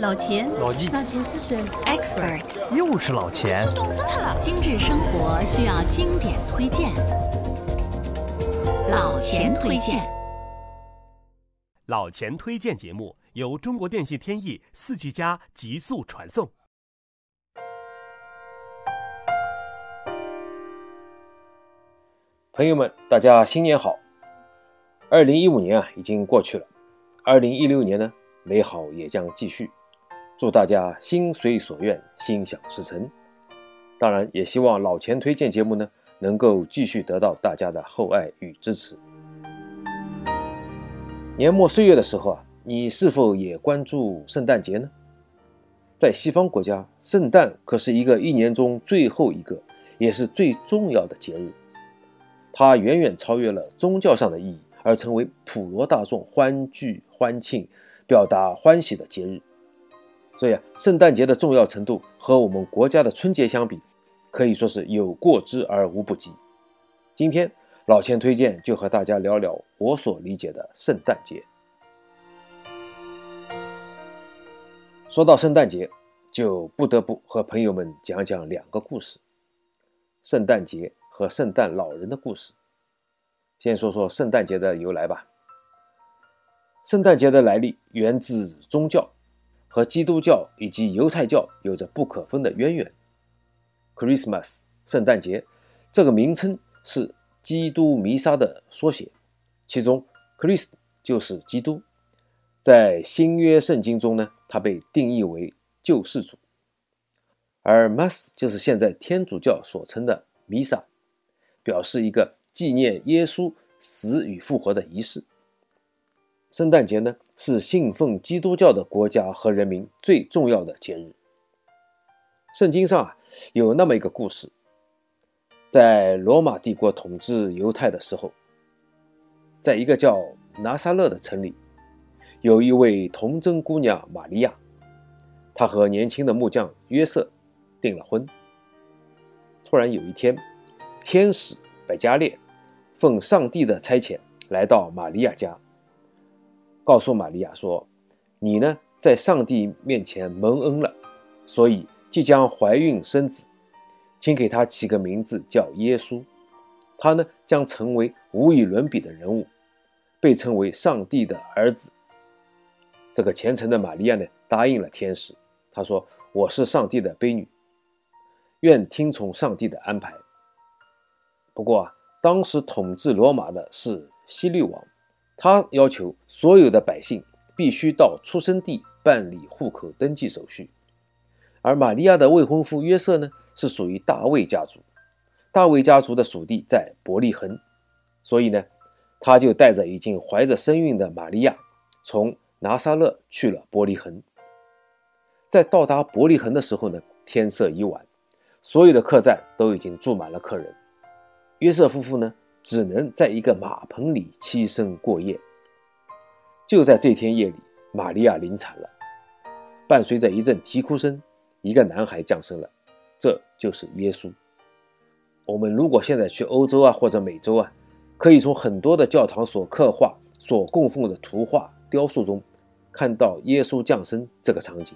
老钱，老纪，老钱是谁？Expert，又是老钱。冻死他了！精致生活需要经典推荐，老钱推荐。老钱推荐节目由中国电信天翼四 G 加极速传送。朋友们，大家新年好！二零一五年啊，已经过去了，二零一六年呢，美好也将继续。祝大家心随所愿，心想事成。当然，也希望老钱推荐节目呢，能够继续得到大家的厚爱与支持。年末岁月的时候啊，你是否也关注圣诞节呢？在西方国家，圣诞可是一个一年中最后一个，也是最重要的节日。它远远超越了宗教上的意义，而成为普罗大众欢聚欢庆、表达欢喜的节日。所以，圣诞节的重要程度和我们国家的春节相比，可以说是有过之而无不及。今天老钱推荐就和大家聊聊我所理解的圣诞节。说到圣诞节，就不得不和朋友们讲讲两个故事：圣诞节和圣诞老人的故事。先说说圣诞节的由来吧。圣诞节的来历源自宗教。和基督教以及犹太教有着不可分的渊源。Christmas，圣诞节，这个名称是基督弥撒的缩写，其中 Christ 就是基督，在新约圣经中呢，它被定义为救世主，而 Mass 就是现在天主教所称的弥撒，表示一个纪念耶稣死与复活的仪式。圣诞节呢，是信奉基督教的国家和人民最重要的节日。圣经上啊，有那么一个故事，在罗马帝国统治犹太的时候，在一个叫拿撒勒的城里，有一位童贞姑娘玛利亚，她和年轻的木匠约瑟订了婚。突然有一天，天使百加列奉上帝的差遣来到玛利亚家。告诉玛利亚说：“你呢，在上帝面前蒙恩了，所以即将怀孕生子，请给他起个名字叫耶稣。他呢，将成为无与伦比的人物，被称为上帝的儿子。”这个虔诚的玛利亚呢，答应了天使。她说：“我是上帝的婢女，愿听从上帝的安排。”不过啊，当时统治罗马的是希律王。他要求所有的百姓必须到出生地办理户口登记手续，而玛利亚的未婚夫约瑟呢，是属于大卫家族，大卫家族的属地在伯利恒，所以呢，他就带着已经怀着身孕的玛利亚，从拿撒勒去了伯利恒。在到达伯利恒的时候呢，天色已晚，所有的客栈都已经住满了客人，约瑟夫妇呢。只能在一个马棚里栖身过夜。就在这天夜里，玛利亚临产了，伴随着一阵啼哭声，一个男孩降生了，这就是耶稣。我们如果现在去欧洲啊或者美洲啊，可以从很多的教堂所刻画、所供奉的图画、雕塑中，看到耶稣降生这个场景。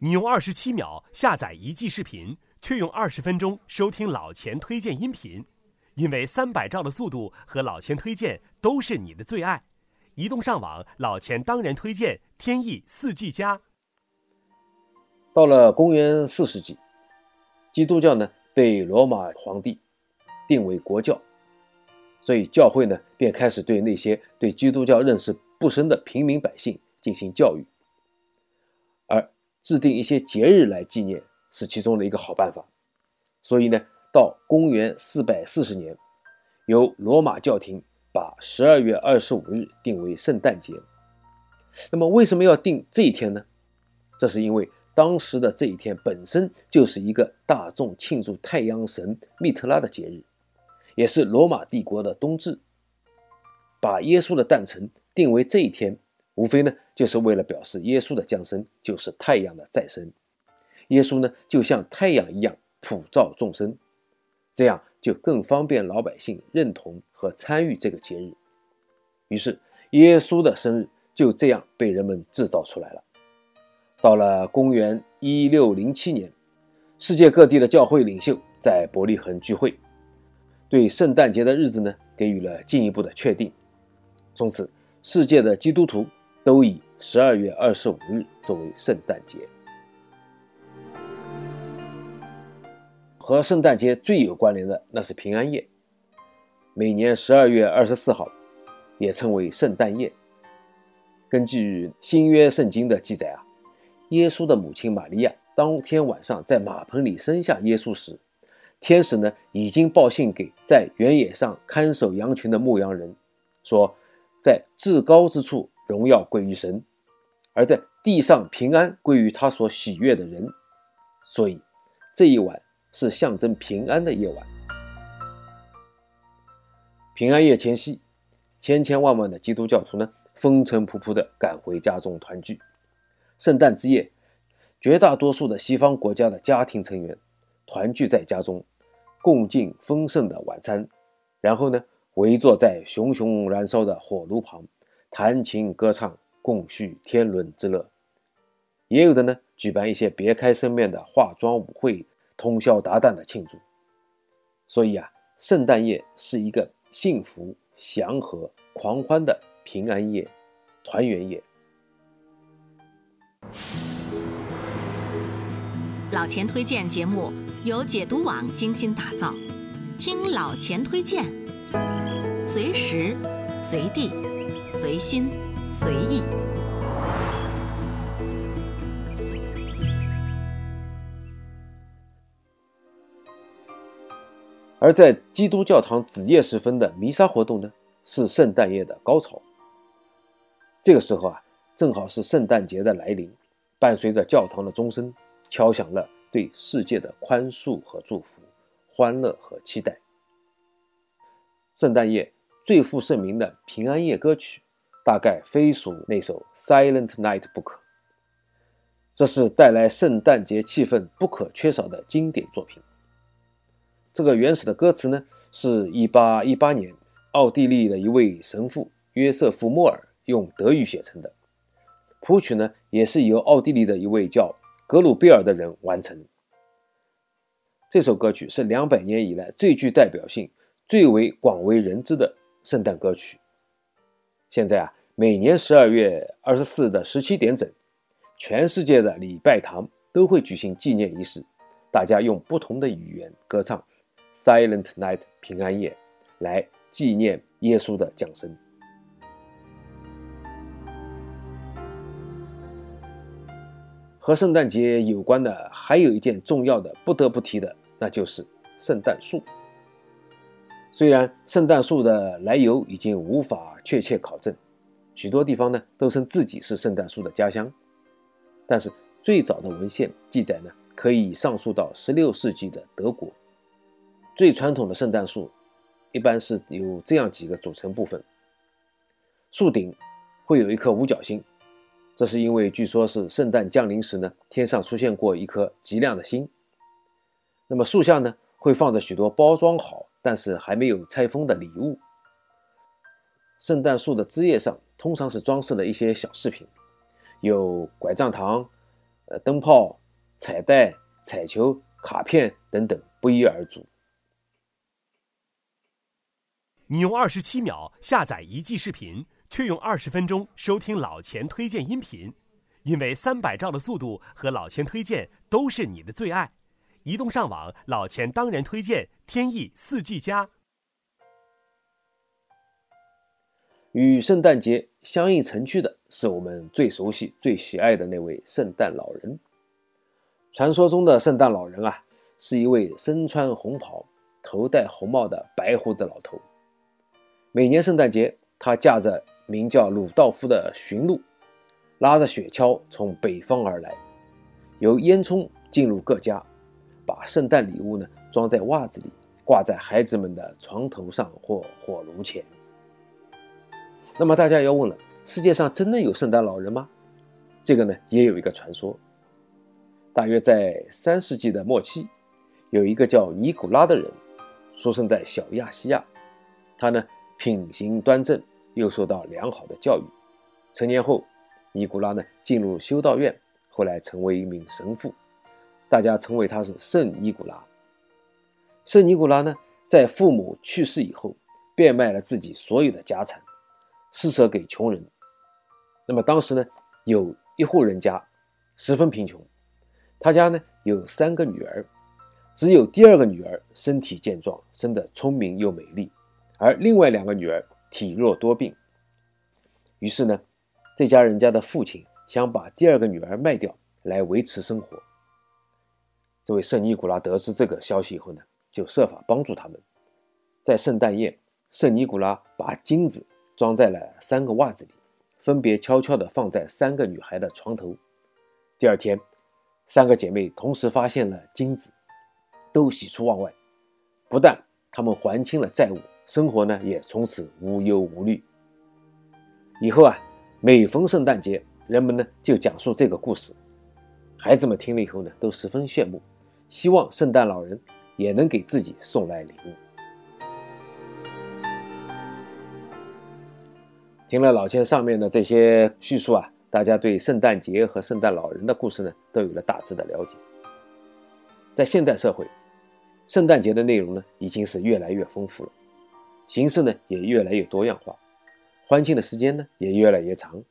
你用二十七秒下载一季视频。却用二十分钟收听老钱推荐音频，因为三百兆的速度和老钱推荐都是你的最爱。移动上网，老钱当然推荐天翼四 G 加。到了公元四世纪，基督教呢被罗马皇帝定为国教，所以教会呢便开始对那些对基督教认识不深的平民百姓进行教育，制定一些节日来纪念。是其中的一个好办法，所以呢，到公元四百四十年，由罗马教廷把十二月二十五日定为圣诞节。那么为什么要定这一天呢？这是因为当时的这一天本身就是一个大众庆祝太阳神密特拉的节日，也是罗马帝国的冬至。把耶稣的诞辰定为这一天，无非呢就是为了表示耶稣的降生就是太阳的再生。耶稣呢，就像太阳一样普照众生，这样就更方便老百姓认同和参与这个节日。于是，耶稣的生日就这样被人们制造出来了。到了公元一六零七年，世界各地的教会领袖在伯利恒聚会，对圣诞节的日子呢给予了进一步的确定。从此，世界的基督徒都以十二月二十五日作为圣诞节。和圣诞节最有关联的那是平安夜，每年十二月二十四号，也称为圣诞夜。根据新约圣经的记载啊，耶稣的母亲玛利亚当天晚上在马棚里生下耶稣时，天使呢已经报信给在原野上看守羊群的牧羊人，说。在至高之处，荣耀归于神；而在地上，平安归于他所喜悦的人。所以，这一晚是象征平安的夜晚。平安夜前夕，千千万万的基督教徒呢，风尘仆仆地赶回家中团聚。圣诞之夜，绝大多数的西方国家的家庭成员团聚在家中，共进丰盛的晚餐，然后呢？围坐在熊熊燃烧的火炉旁，弹琴歌唱，共叙天伦之乐。也有的呢，举办一些别开生面的化妆舞会，通宵达旦的庆祝。所以啊，圣诞夜是一个幸福、祥和、狂欢的平安夜、团圆夜。老钱推荐节目由解读网精心打造，听老钱推荐。随时、随地、随心、随意。而在基督教堂子夜时分的弥撒活动呢，是圣诞夜的高潮。这个时候啊，正好是圣诞节的来临，伴随着教堂的钟声，敲响了对世界的宽恕和祝福、欢乐和期待。圣诞夜。最负盛名的平安夜歌曲，大概非属那首《Silent Night》不可。这是带来圣诞节气氛不可缺少的经典作品。这个原始的歌词呢，是一八一八年奥地利的一位神父约瑟夫·莫尔用德语写成的，谱曲呢也是由奥地利的一位叫格鲁贝尔的人完成。这首歌曲是两百年以来最具代表性、最为广为人知的。圣诞歌曲。现在啊，每年十二月二十四的十七点整，全世界的礼拜堂都会举行纪念仪式，大家用不同的语言歌唱《Silent Night》平安夜，来纪念耶稣的降生。和圣诞节有关的还有一件重要的不得不提的，那就是圣诞树。虽然圣诞树的来由已经无法确切考证，许多地方呢都称自己是圣诞树的家乡，但是最早的文献记载呢，可以上溯到16世纪的德国。最传统的圣诞树一般是有这样几个组成部分：树顶会有一颗五角星，这是因为据说是圣诞降临时呢，天上出现过一颗极亮的星。那么树下呢会放着许多包装好。但是还没有拆封的礼物。圣诞树的枝叶上通常是装饰了一些小饰品，有拐杖糖、呃灯泡、彩带、彩球、卡片等等，不一而足。你用二十七秒下载一季视频，却用二十分钟收听老钱推荐音频，因为三百兆的速度和老钱推荐都是你的最爱。移动上网，老钱当然推荐天翼四 G 加。与圣诞节相映成趣的是我们最熟悉、最喜爱的那位圣诞老人。传说中的圣诞老人啊，是一位身穿红袍、头戴红帽的白胡子老头。每年圣诞节，他驾着名叫鲁道夫的驯鹿，拉着雪橇从北方而来，由烟囱进入各家。把圣诞礼物呢装在袜子里，挂在孩子们的床头上或火炉前。那么大家要问了：世界上真的有圣诞老人吗？这个呢也有一个传说。大约在三世纪的末期，有一个叫尼古拉的人，出生在小亚细亚。他呢品行端正，又受到良好的教育，成年后，尼古拉呢进入修道院，后来成为一名神父，大家称为他是圣尼古拉。圣尼古拉呢，在父母去世以后，变卖了自己所有的家产，施舍给穷人。那么当时呢，有一户人家十分贫穷，他家呢有三个女儿，只有第二个女儿身体健壮，生得聪明又美丽，而另外两个女儿体弱多病。于是呢，这家人家的父亲想把第二个女儿卖掉来维持生活。这位圣尼古拉得知这个消息以后呢，就设法帮助他们。在圣诞夜，圣尼古拉把金子装在了三个袜子里，分别悄悄地放在三个女孩的床头。第二天，三个姐妹同时发现了金子，都喜出望外。不但她们还清了债务，生活呢也从此无忧无虑。以后啊，每逢圣诞节，人们呢就讲述这个故事，孩子们听了以后呢，都十分羡慕，希望圣诞老人也能给自己送来礼物。听了老千上面的这些叙述啊，大家对圣诞节和圣诞老人的故事呢，都有了大致的了解。在现代社会，圣诞节的内容呢，已经是越来越丰富了，形式呢也越来越多样化。欢庆的时间呢也越来越长，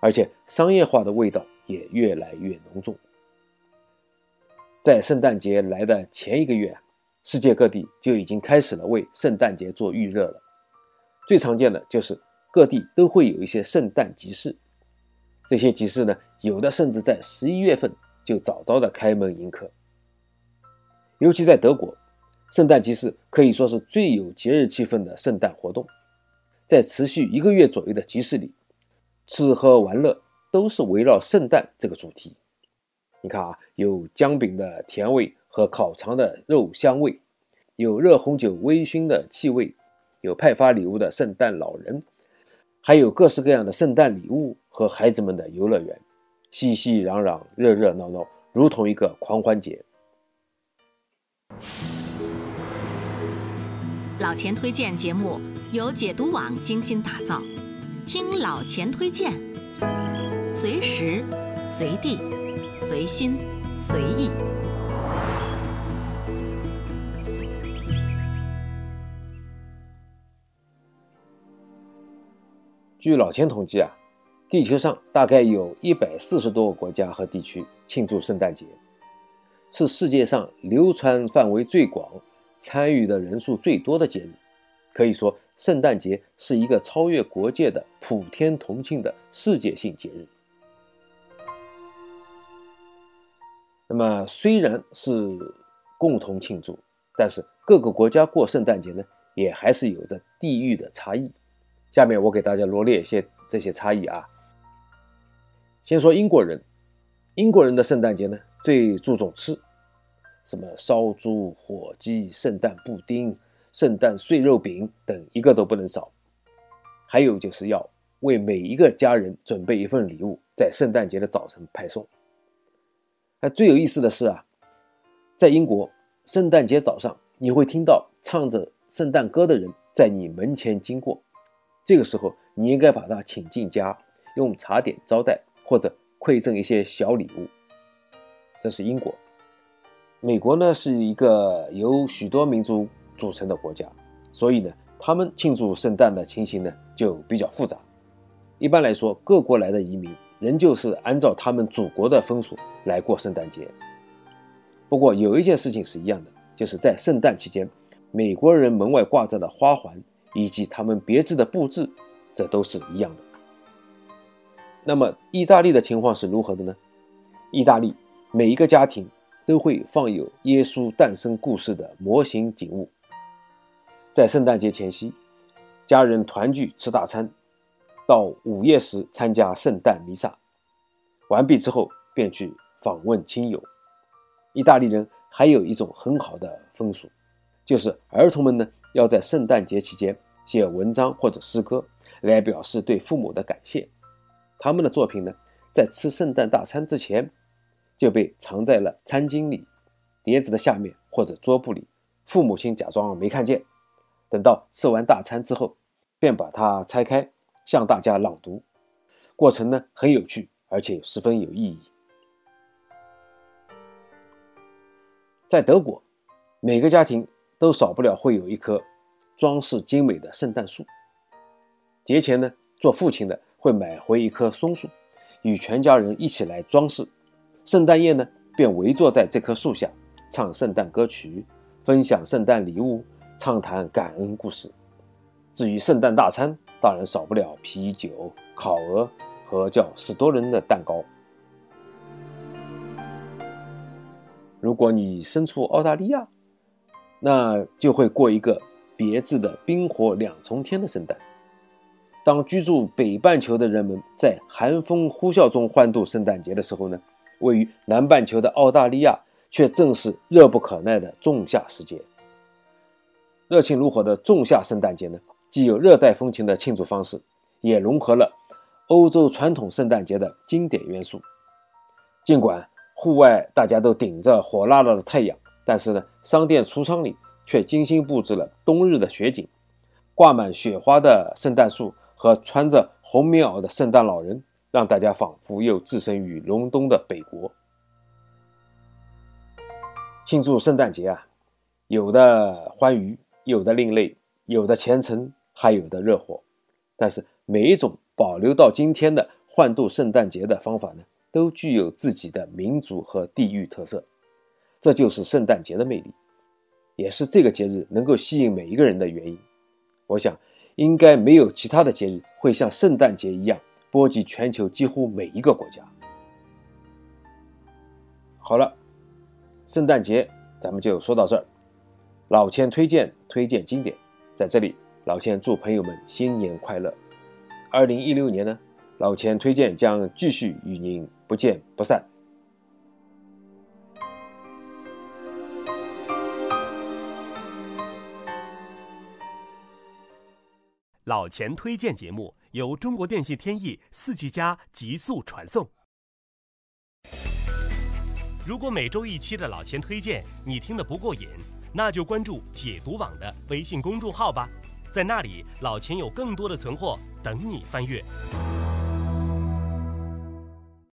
而且商业化的味道也越来越浓重。在圣诞节来的前一个月，世界各地就已经开始了为圣诞节做预热了。最常见的就是各地都会有一些圣诞集市，这些集市呢，有的甚至在十一月份就早早的开门迎客。尤其在德国，圣诞集市可以说是最有节日气氛的圣诞活动。在持续一个月左右的集市里，吃喝玩乐都是围绕圣诞这个主题。你看啊，有姜饼的甜味和烤肠的肉香味，有热红酒微醺的气味，有派发礼物的圣诞老人，还有各式各样的圣诞礼物和孩子们的游乐园，熙熙攘攘，热热闹闹，如同一个狂欢节。老钱推荐节目。由解读网精心打造，听老钱推荐，随时随地随心随意。据老钱统计啊，地球上大概有一百四十多个国家和地区庆祝圣诞节，是世界上流传范围最广、参与的人数最多的节日，可以说。圣诞节是一个超越国界的普天同庆的世界性节日。那么，虽然是共同庆祝，但是各个国家过圣诞节呢，也还是有着地域的差异。下面我给大家罗列一些这些差异啊。先说英国人，英国人的圣诞节呢，最注重吃，什么烧猪、火鸡、圣诞布丁。圣诞碎肉饼等一个都不能少，还有就是要为每一个家人准备一份礼物，在圣诞节的早晨派送。那最有意思的是啊，在英国，圣诞节早上你会听到唱着圣诞歌的人在你门前经过，这个时候你应该把他请进家，用茶点招待或者馈赠一些小礼物。这是英国。美国呢是一个由许多民族。组成的国家，所以呢，他们庆祝圣诞的情形呢就比较复杂。一般来说，各国来的移民仍旧是按照他们祖国的风俗来过圣诞节。不过有一件事情是一样的，就是在圣诞期间，美国人门外挂着的花环以及他们别致的布置，这都是一样的。那么意大利的情况是如何的呢？意大利每一个家庭都会放有耶稣诞生故事的模型景物。在圣诞节前夕，家人团聚吃大餐，到午夜时参加圣诞弥撒，完毕之后便去访问亲友。意大利人还有一种很好的风俗，就是儿童们呢要在圣诞节期间写文章或者诗歌来表示对父母的感谢。他们的作品呢，在吃圣诞大餐之前就被藏在了餐巾里、碟子的下面或者桌布里，父母亲假装没看见。等到吃完大餐之后，便把它拆开，向大家朗读。过程呢很有趣，而且十分有意义。在德国，每个家庭都少不了会有一棵装饰精美的圣诞树。节前呢，做父亲的会买回一棵松树，与全家人一起来装饰。圣诞夜呢，便围坐在这棵树下，唱圣诞歌曲，分享圣诞礼物，畅谈感恩故事。至于圣诞大餐，当然少不了啤酒、烤鹅和叫史多人的蛋糕。如果你身处澳大利亚，那就会过一个别致的冰火两重天的圣诞。当居住北半球的人们在寒风呼啸中欢度圣诞节的时候呢，位于南半球的澳大利亚却正是热不可耐的仲夏时节。热情如火的仲夏圣诞节呢，既有热带风情的庆祝方式，也融合了欧洲传统圣诞节的经典元素。尽管户外大家都顶着火辣辣的太阳，但是呢，商店橱窗里却精心布置了冬日的雪景，挂满雪花的圣诞树和穿着红棉袄的圣诞老人，让大家仿佛又置身于隆冬的北国。庆祝圣诞节啊，有的欢愉，有的另类，有的虔诚，还有的热火。但是每一种保留到今天的欢度圣诞节的方法呢？都具有自己的民族和地域特色，这就是圣诞节的魅力，也是这个节日能够吸引每一个人的原因。我想，应该没有其他的节日会像圣诞节一样波及全球几乎每一个国家。好了，圣诞节咱们就说到这儿。老千推荐推荐经典，在这里，老千祝朋友们新年快乐。二零一六年呢？老钱推荐将继续与您不见不散。老钱推荐节目由中国电信天翼四 G 加极速传送。如果每周一期的老钱推荐你听得不过瘾，那就关注解读网的微信公众号吧，在那里老钱有更多的存货等你翻阅。